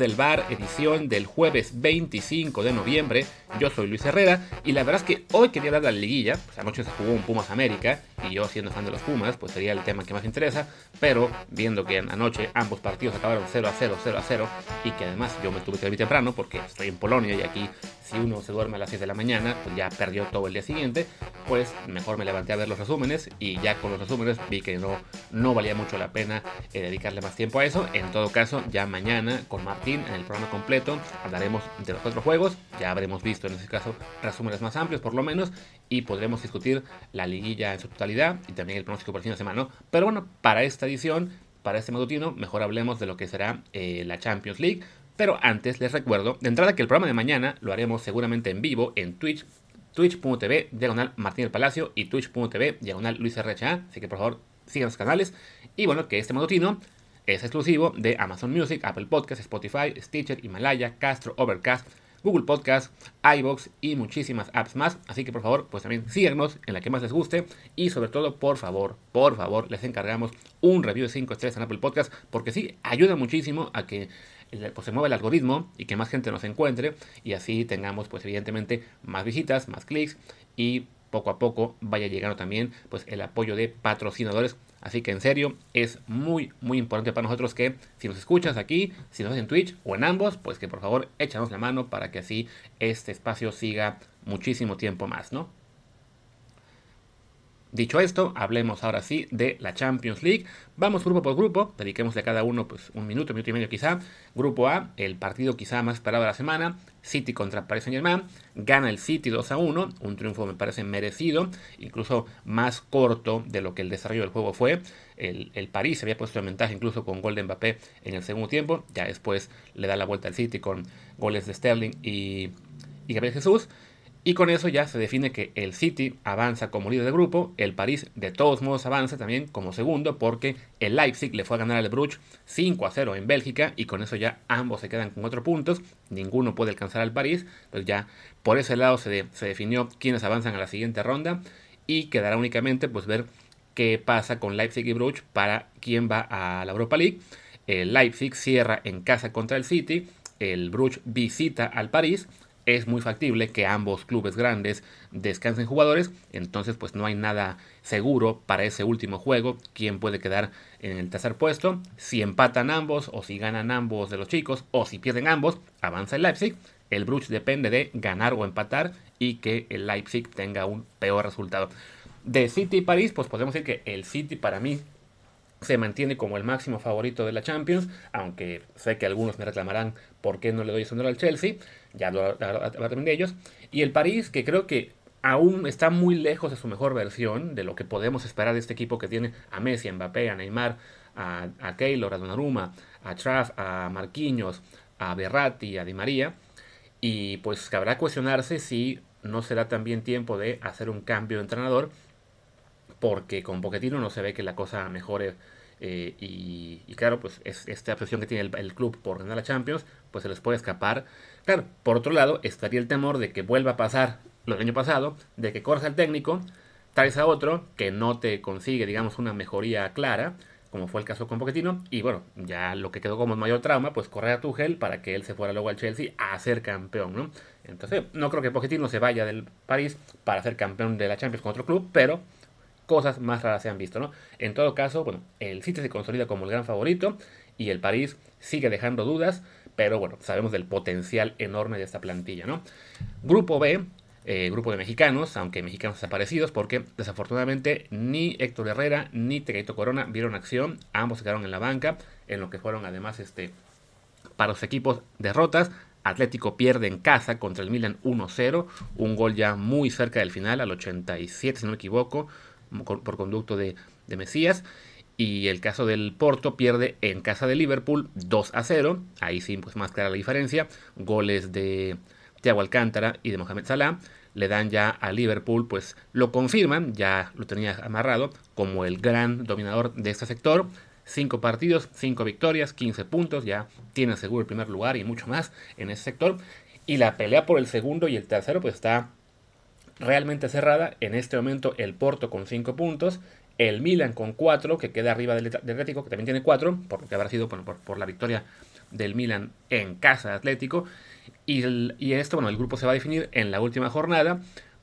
Matutino desde el bar, edición del jueves 25 de noviembre. Yo soy Luis Herrera y la verdad es que hoy quería hablar de la liguilla. Pues anoche se jugó un Pumas América y yo siendo fan de los Pumas, pues sería el tema que más interesa. Pero viendo que anoche ambos partidos acabaron 0 a 0, 0 a 0 y que además yo me tuve que ir temprano porque estoy en Polonia y aquí si uno se duerme a las 6 de la mañana, pues ya perdió todo el día siguiente, pues mejor me levanté a ver los resúmenes y ya con los resúmenes vi que no, no valía mucho la pena eh, dedicarle más tiempo a eso. En todo caso, ya mañana con Martín en el programa completo hablaremos de los otros juegos, ya habremos visto en ese caso resúmenes más amplios por lo menos y podremos discutir la liguilla en su totalidad y también el pronóstico por el fin de semana. Pero bueno, para esta edición para este matutino, mejor hablemos de lo que será eh, la Champions League. Pero antes les recuerdo de entrada que el programa de mañana lo haremos seguramente en vivo en Twitch, twitch.tv diagonal Martín del Palacio y twitch.tv diagonal Luis RHA. Así que por favor sigan los canales. Y bueno, que este matutino es exclusivo de Amazon Music, Apple Podcasts, Spotify, Stitcher, Himalaya, Castro, Overcast, Google Podcast, iBox y muchísimas apps más. Así que por favor, pues también síganos en la que más les guste. Y sobre todo, por favor, por favor, les encargamos un review de 5 estrellas en Apple Podcast. Porque sí, ayuda muchísimo a que pues se mueve el algoritmo y que más gente nos encuentre y así tengamos pues evidentemente más visitas, más clics y poco a poco vaya llegando también pues el apoyo de patrocinadores. Así que en serio es muy muy importante para nosotros que si nos escuchas aquí, si nos ves en Twitch o en ambos, pues que por favor échanos la mano para que así este espacio siga muchísimo tiempo más, ¿no? Dicho esto, hablemos ahora sí de la Champions League. Vamos grupo por grupo, dediquemos a cada uno pues, un minuto, minuto y medio quizá. Grupo A, el partido quizá más esperado de la semana, City contra Paris Saint Germain. Gana el City 2 a 1, un triunfo me parece merecido, incluso más corto de lo que el desarrollo del juego fue. El, el París se había puesto en ventaja incluso con gol de Mbappé en el segundo tiempo, ya después le da la vuelta al City con goles de Sterling y, y Gabriel Jesús. Y con eso ya se define que el City avanza como líder de grupo, el París de todos modos avanza también como segundo porque el Leipzig le fue a ganar al Bruges 5 a 0 en Bélgica y con eso ya ambos se quedan con 4 puntos, ninguno puede alcanzar al París, pues ya por ese lado se, se definió quiénes avanzan a la siguiente ronda y quedará únicamente pues ver qué pasa con Leipzig y Bruges para quién va a la Europa League. El Leipzig cierra en casa contra el City, el Bruges visita al París es muy factible que ambos clubes grandes descansen jugadores, entonces pues no hay nada seguro para ese último juego, quién puede quedar en el tercer puesto, si empatan ambos o si ganan ambos de los chicos o si pierden ambos, avanza el Leipzig, el Bruges depende de ganar o empatar y que el Leipzig tenga un peor resultado. De City y París, pues podemos decir que el City para mí se mantiene como el máximo favorito de la Champions, aunque sé que algunos me reclamarán por qué no le doy ese honor al Chelsea, ya hablo también de ellos, y el París, que creo que aún está muy lejos de su mejor versión, de lo que podemos esperar de este equipo que tiene a Messi, a Mbappé, a Neymar, a, a Keylor, a Donnarumma, a Traff, a Marquinhos, a Berratti, a Di María, y pues cabrá cuestionarse si no será también tiempo de hacer un cambio de entrenador, porque con Pochettino no se ve que la cosa mejore. Eh, y, claro, pues es, esta obsesión que tiene el, club por ganar la Champions, pues se les puede escapar. Claro, por otro lado, estaría el temor de que vuelva a pasar lo del año pasado, de que corra el técnico, traes a otro que no te consigue, digamos, una mejoría clara, como fue el caso con Pochettino, y bueno, ya lo que quedó como mayor trauma, pues correr a Tuchel para que él se fuera luego al Chelsea a ser campeón, ¿no? Entonces, no creo que Pochettino se vaya del París para ser campeón de la Champions con otro club, pero cosas más raras se han visto, ¿no? En todo caso, bueno, el City se consolida como el gran favorito y el París sigue dejando dudas, pero bueno, sabemos del potencial enorme de esta plantilla, ¿no? Grupo B, eh, grupo de mexicanos, aunque mexicanos desaparecidos, porque desafortunadamente ni Héctor Herrera ni Tegaito Corona vieron acción, ambos se quedaron en la banca, en lo que fueron además este, para los equipos derrotas. Atlético pierde en casa contra el Milan 1-0, un gol ya muy cerca del final, al 87 si no me equivoco, por conducto de, Mesías. Y el caso del Porto pierde en casa de Liverpool 2 a 0. Ahí sí, pues más clara la diferencia. Goles de Thiago Alcántara y de Mohamed Salah. Le dan ya a Liverpool, pues lo confirman, ya lo tenía amarrado como el gran dominador de este sector. 5 partidos, 5 victorias, 15 puntos, ya tiene seguro el primer lugar y mucho más en ese sector. Y la pelea por el segundo y el tercero pues está realmente cerrada. En este momento el Porto con 5 puntos, el Milan con 4, que queda arriba del, Atlético, que también tiene 4, porque habrá sido por, la victoria del Milan en casa de Atlético. Y, y esto, bueno, el grupo se va a definir en la última jornada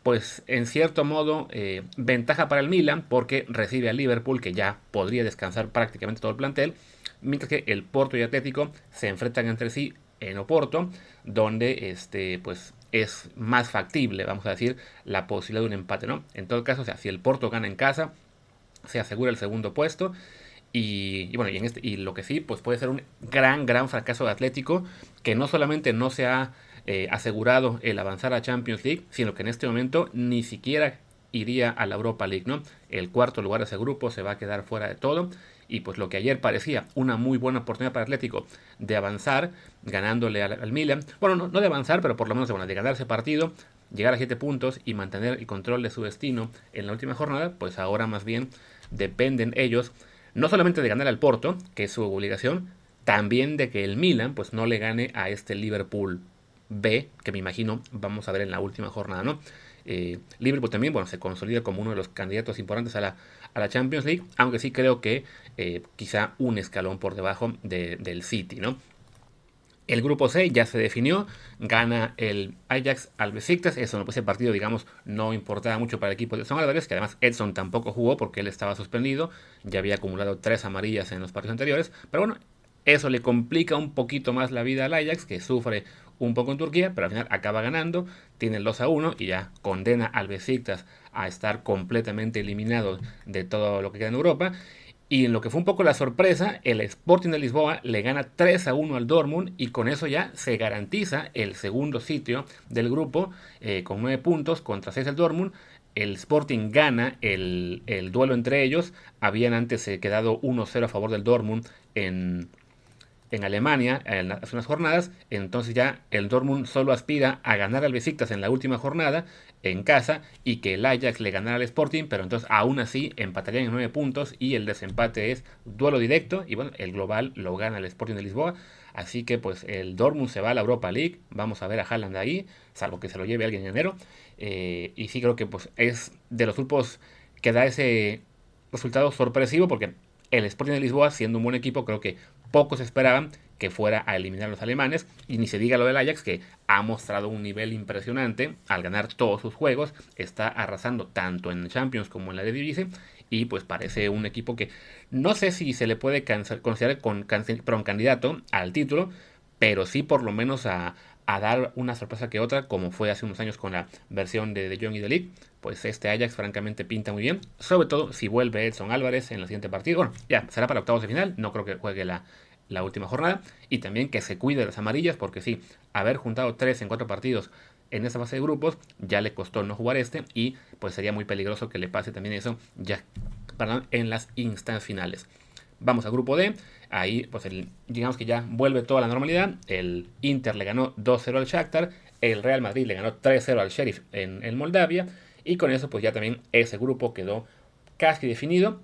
pues en cierto modo eh, ventaja para el Milan porque recibe al Liverpool que ya podría descansar prácticamente todo el plantel, mientras que el Porto y Atlético se enfrentan entre sí en Oporto, donde este, pues, es más factible, vamos a decir, la posibilidad de un empate, ¿no? En todo caso, o sea, si el Porto gana en casa, se asegura el segundo puesto. Y, bueno, y, en este, y lo que sí, pues puede ser un gran, gran fracaso de Atlético, que no solamente no se ha eh, asegurado el avanzar a Champions League, sino que en este momento ni siquiera iría a la Europa League, ¿no? El cuarto lugar de ese grupo se va a quedar fuera de todo y pues lo que ayer parecía una muy buena oportunidad para Atlético de avanzar, ganándole al, Milan, bueno, no, de avanzar, pero por lo menos de ganar ese partido, llegar a 7 puntos y mantener el control de su destino en la última jornada, pues ahora más bien dependen ellos no solamente de ganar al Porto, que es su obligación, también de que el Milan pues no le gane a este Liverpool B, que me imagino vamos a ver en la última jornada, ¿no? Eh, Liverpool también, bueno, se consolida como uno de los candidatos importantes a la, a la Champions League, aunque sí creo que eh, quizá un escalón por debajo del City, ¿no? El grupo C ya se definió, gana el Ajax al Besiktas, eso no pues el partido digamos no importaba mucho para el equipo de Edson Álvarez, que además Edson tampoco jugó porque él estaba suspendido, ya había acumulado tres amarillas en los partidos anteriores, pero bueno, eso le complica un poquito más la vida al Ajax, que sufre un poco en Turquía, pero al final acaba ganando, tiene el 2 a 1 y ya condena al Besiktas a estar completamente eliminado de todo lo que queda en Europa. Y en lo que fue un poco la sorpresa, el Sporting de Lisboa le gana 3 a 1 al Dortmund y con eso ya se garantiza el segundo sitio del grupo eh, con 9 puntos contra 6 el Dortmund. El Sporting gana el, el duelo entre ellos. Habían antes eh, quedado 1-0 a favor del Dortmund en, en Alemania en hace unas jornadas, entonces ya el Dortmund solo aspira a ganar al Besiktas en la última jornada en casa y que el Ajax le ganara al Sporting, pero entonces aún así empatarían en 9 puntos y el desempate es duelo directo y bueno, el global lo gana el Sporting de Lisboa, así que pues el Dortmund se va a la Europa League, vamos a ver a Haaland ahí, salvo que se lo lleve alguien en enero, eh, y sí creo que pues es de los grupos que da ese resultado sorpresivo porque el Sporting de Lisboa, siendo un buen equipo, creo que pocos esperaban que fuera a eliminar a los alemanes. Y ni se diga lo del Ajax, que ha mostrado un nivel impresionante al ganar todos sus juegos. Está arrasando tanto en Champions como en la de Divise. Y pues parece un equipo que no sé si se le puede considerar con, candidato al título, pero sí por lo menos a, a dar una sorpresa que otra, como fue hace unos años con la versión de De Jong y de pues este Ajax francamente pinta muy bien, sobre todo si vuelve Edson Álvarez en la siguiente partido. Bueno, ya será para octavos de final, no creo que juegue la, la última jornada, y también que se cuide de las amarillas, porque sí, haber juntado tres en cuatro partidos en esa fase de grupos ya le costó no jugar este, y pues sería muy peligroso que le pase también eso ya en las instancias finales. Vamos al grupo D. Ahí, pues digamos que ya vuelve toda la normalidad. El Inter le ganó 2-0 al Shakhtar. El Real Madrid le ganó 3-0 al Sheriff en, el Moldavia. Y con eso, pues ya también ese grupo quedó casi definido.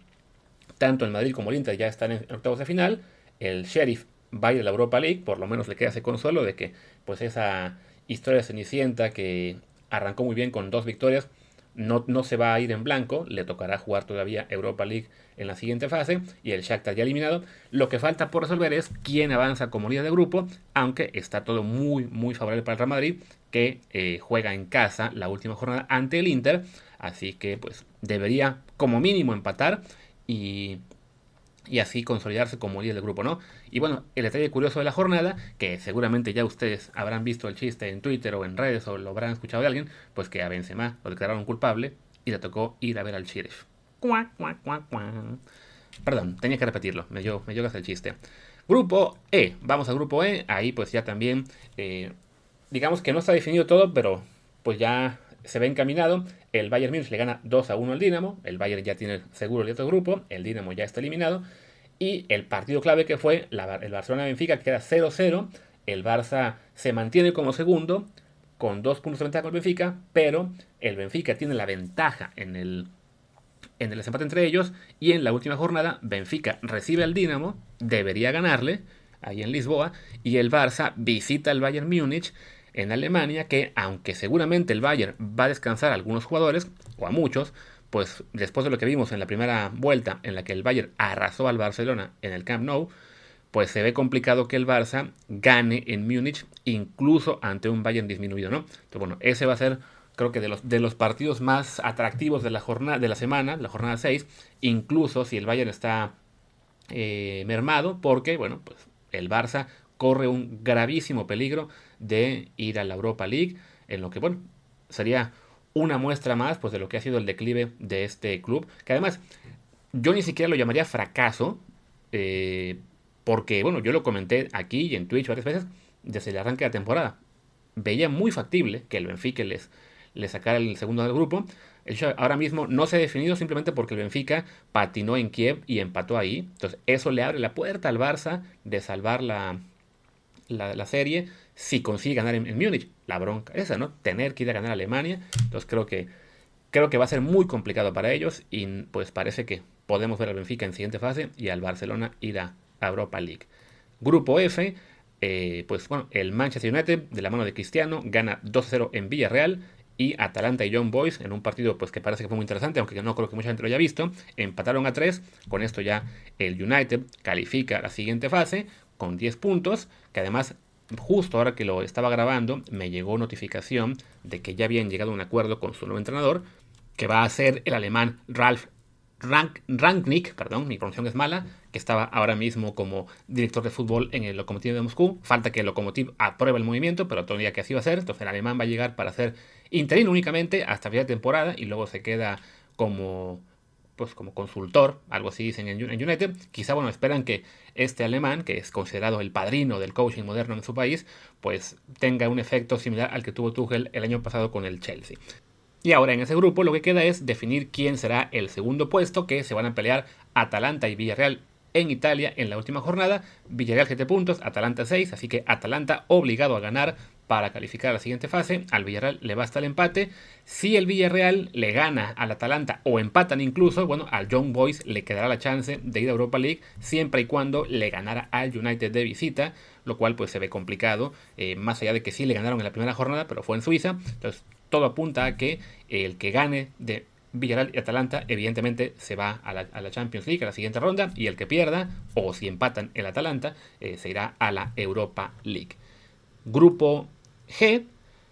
Tanto el Madrid como el Inter ya están en octavos de final. El Sheriff va a ir a la Europa League. Por lo menos le queda ese consuelo de que, pues esa historia cenicienta que arrancó muy bien con dos victorias no, no, se va a ir en blanco, le tocará jugar todavía Europa League en la siguiente fase y el Shakhtar ya eliminado. Lo que falta por resolver es quién avanza como líder de grupo, aunque está todo muy muy favorable para el Real Madrid que eh, juega en casa la última jornada ante el Inter, así que pues debería como mínimo empatar y y así consolidarse como líder del grupo, ¿no? Y bueno, el detalle curioso de la jornada, que seguramente ya ustedes habrán visto el chiste en Twitter o en redes o lo habrán escuchado de alguien, pues que a Benzema lo declararon culpable y le tocó ir a ver al Sheriff. Perdón, tenía que repetirlo, me dio, me dio el chiste. Grupo E, vamos al grupo E, ahí pues ya también, eh, digamos que no está definido todo, pero pues ya se ve encaminado. El Bayern Múnich le gana 2 a 1 al Dinamo. El Bayern ya tiene seguro el otro grupo. El Dinamo ya está eliminado. Y el partido clave que fue el Barcelona-Benfica queda 0-0. El Barça se mantiene como segundo con dos puntos de ventaja con el Benfica, pero el Benfica tiene la ventaja en el, en el desempate entre ellos y en la última jornada Benfica recibe al Dinamo, debería ganarle ahí en Lisboa y el Barça visita al Bayern Múnich en Alemania que, aunque seguramente el Bayern va a descansar a algunos jugadores, o a muchos, pues después de lo que vimos en la primera vuelta en la que el Bayern arrasó al Barcelona en el Camp Nou, pues se ve complicado que el Barça gane en Múnich, incluso ante un Bayern disminuido, ¿no? Entonces, bueno, ese va a ser, creo que de los, de los partidos más atractivos de la jornada, de la semana, la jornada 6, incluso si el Bayern está eh, mermado, porque, bueno, pues el Barça corre un gravísimo peligro de ir a la Europa League, en lo que, bueno, sería una muestra más pues, de lo que ha sido el declive de este club, que además yo ni siquiera lo llamaría fracaso, eh, porque, bueno, yo lo comenté aquí y en Twitch varias veces desde el arranque de la temporada. Veía muy factible que el Benfica les, sacara el segundo del grupo. Ahora mismo no se ha definido simplemente porque el Benfica patinó en Kiev y empató ahí. Entonces, eso le abre la puerta al Barça de salvar la, la, serie si consigue ganar en, Múnich. La bronca esa, ¿no? Tener que ir a ganar a Alemania. Entonces, creo que, creo que va a ser muy complicado para ellos y pues parece que podemos ver al Benfica en siguiente fase y al Barcelona ir a Europa League. Grupo F, eh, pues bueno, el Manchester United de la mano de Cristiano gana 2-0 en Villarreal y Atalanta y Young Boys en un partido pues que parece que fue muy interesante, aunque no creo que mucha gente lo haya visto, empataron a 3, con esto ya el United califica la siguiente fase con 10 puntos, que además justo ahora que lo estaba grabando me llegó notificación de que ya habían llegado a un acuerdo con su nuevo entrenador, que va a ser el alemán Ralf Rank, Ranknik, perdón, mi pronunciación es mala, que estaba ahora mismo como director de fútbol en el Lokomotiv de Moscú. Falta que el Lokomotiv apruebe el movimiento, pero todavía que así va a ser. Entonces el alemán va a llegar para hacer interino únicamente hasta final de temporada y luego se queda como pues como consultor, algo así dicen en, United. Quizá, bueno, esperan que este alemán, que es considerado el padrino del coaching moderno en su país, pues tenga un efecto similar al que tuvo Tuchel el año pasado con el Chelsea. Y ahora en ese grupo lo que queda es definir quién será el segundo puesto que se van a pelear Atalanta y Villarreal en Italia en la última jornada. Villarreal 7 puntos, Atalanta 6, así que Atalanta obligado a ganar para calificar a la siguiente fase. Al Villarreal le basta el empate. Si el Villarreal le gana al Atalanta o empatan incluso, bueno, al Young Boys le quedará la chance de ir a Europa League siempre y cuando le ganara al United de visita, lo cual pues se ve complicado, eh, más allá de que sí le ganaron en la primera jornada, pero fue en Suiza. Entonces todo apunta a que el que gane de Villarreal y Atalanta, evidentemente se va a la, Champions League, a la siguiente ronda, y el que pierda, o si empatan el Atalanta, eh, se irá a la Europa League. Grupo G,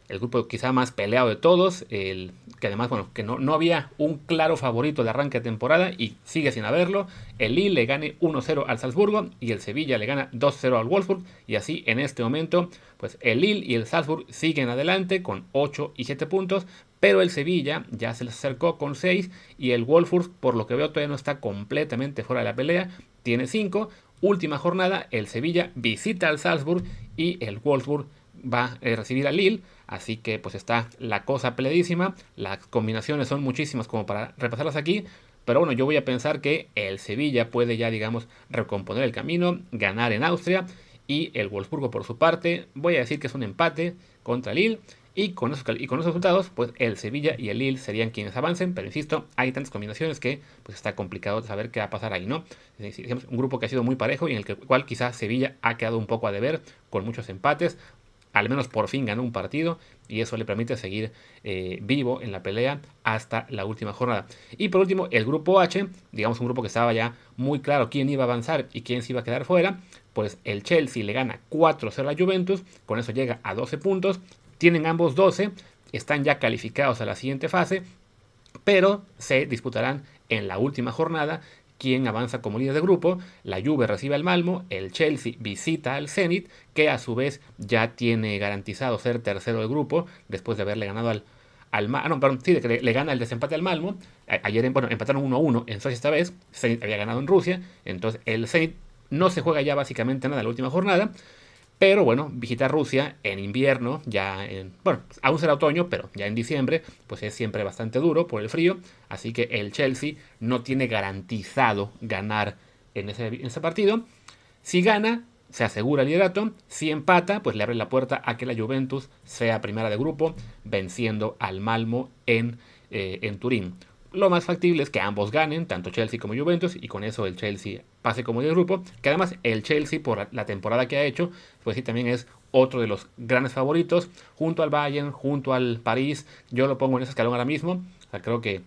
el grupo quizá más peleado de todos, el, que además, bueno, que no, no había un claro favorito de arranque de temporada y sigue sin haberlo. El Lille le gane 1-0 al Salzburgo y el Sevilla le gana 2-0 al Wolfsburg. Y así en este momento, pues el Lille y el Salzburg siguen adelante con 8 y 7 puntos, pero el Sevilla ya se les acercó con 6 y el Wolfsburg, por lo que veo, todavía no está completamente fuera de la pelea, tiene 5. Última jornada, el Sevilla visita al Salzburg y el Wolfsburg va a recibir al Lille. Así que pues está la cosa peleadísima. Las combinaciones son muchísimas como para repasarlas aquí. Pero bueno, yo voy a pensar que el Sevilla puede ya, digamos, recomponer el camino, ganar en Austria. Y el Wolfsburgo por su parte, voy a decir que es un empate contra Lille. Y con, esos, y con resultados, pues el Sevilla y el Lille serían quienes avancen. Pero insisto, hay tantas combinaciones que pues está complicado saber qué va a pasar ahí, ¿no? Es decir, un grupo que ha sido muy parejo y en el cual quizás Sevilla ha quedado un poco a deber con muchos empates al menos por fin ganó un partido y eso le permite seguir eh, vivo en la pelea hasta la última jornada. Y por último, el grupo H, digamos un grupo que estaba ya muy claro quién iba a avanzar y quién se iba a quedar fuera, pues el Chelsea le gana 4-0 a Juventus, con eso llega a 12 puntos, tienen ambos 12, están ya calificados a la siguiente fase, pero se disputarán en la última jornada quien avanza como líder de grupo, la Juve recibe al Malmo, el Chelsea visita al Zenit, que a su vez ya tiene garantizado ser tercero del grupo, después de haberle ganado al, al ah, no, perdón, sí, le, le, gana el desempate al Malmo. ayer bueno, empataron 1-1 en Suecia esta vez. Zenit había ganado en Rusia. Entonces el Zenit no se juega ya básicamente nada en la última jornada. Pero bueno, visitar Rusia en invierno, ya en, bueno, aún será otoño, pero ya en diciembre, pues es siempre bastante duro por el frío. Así que el Chelsea no tiene garantizado ganar en ese, partido. Si gana, se asegura el liderato. Si empata, pues le abre la puerta a que la Juventus sea primera de grupo, venciendo al Malmo en, eh, en Turín lo más factible es que ambos ganen, tanto Chelsea como Juventus, y con eso el Chelsea pase como de grupo. Que además el Chelsea, por la temporada que ha hecho, pues sí también es otro de los grandes favoritos, junto al Bayern, junto al París. Yo lo pongo en ese escalón ahora mismo. O sea, creo que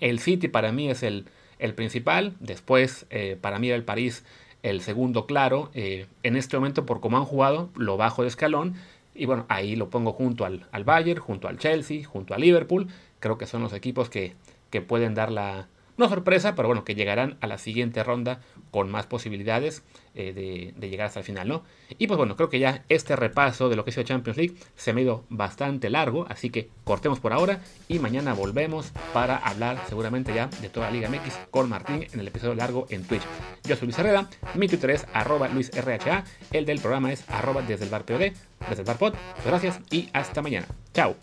el City para mí es el, principal. Después, eh, para mí, el París el segundo claro. Eh, en este momento, por cómo han jugado, lo bajo de escalón. Y bueno, ahí lo pongo junto al, al Bayern, junto al Chelsea, junto al Liverpool. Creo que son los equipos que, que pueden dar la, no sorpresa, pero bueno, que llegarán a la siguiente ronda con más posibilidades eh, de, llegar hasta el final, ¿no? Y pues bueno, creo que ya este repaso de lo que es la Champions League se me ha ido bastante largo, así que cortemos por ahora y mañana volvemos para hablar seguramente ya de toda la Liga MX con Martín en el episodio largo en Twitch. Yo soy Luis Herrera, mi Twitter es arroba luisrha, el del programa es arroba desde el bar POD, desde el bar pod. Gracias y hasta mañana. Chao.